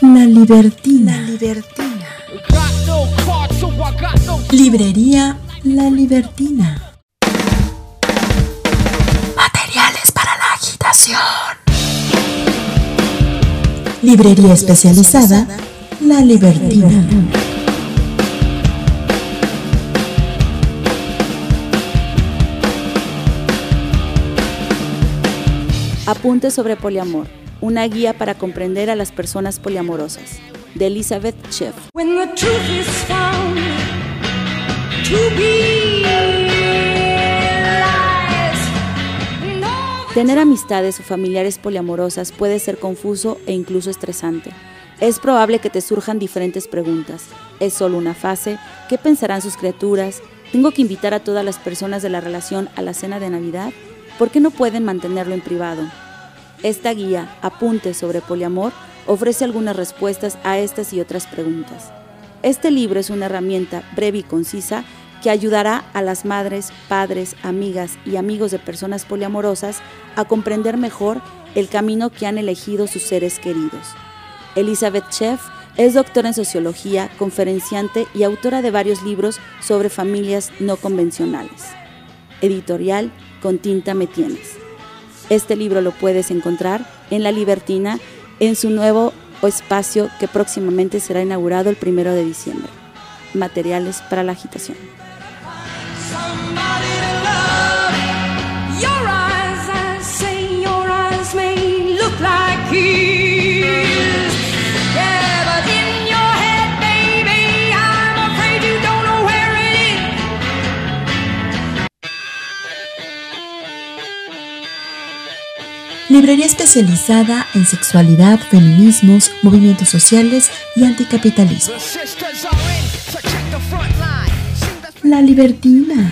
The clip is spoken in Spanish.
La Libertina. Libertina. Librería La Libertina. Materiales para la agitación. Librería especializada La Libertina. Apunte sobre poliamor, una guía para comprender a las personas poliamorosas, de Elizabeth Sheff. Tener amistades o familiares poliamorosas puede ser confuso e incluso estresante. Es probable que te surjan diferentes preguntas. ¿Es solo una fase? ¿Qué pensarán sus criaturas? ¿Tengo que invitar a todas las personas de la relación a la cena de Navidad? ¿Por qué no pueden mantenerlo en privado? Esta guía, Apuntes sobre Poliamor, ofrece algunas respuestas a estas y otras preguntas. Este libro es una herramienta breve y concisa que ayudará a las madres, padres, amigas y amigos de personas poliamorosas a comprender mejor el camino que han elegido sus seres queridos. Elizabeth Sheff es doctora en sociología, conferenciante y autora de varios libros sobre familias no convencionales. Editorial con tinta me tienes. Este libro lo puedes encontrar en La Libertina en su nuevo espacio que próximamente será inaugurado el primero de diciembre. Materiales para la agitación. Librería especializada en sexualidad, feminismos, movimientos sociales y anticapitalismo. La Libertina.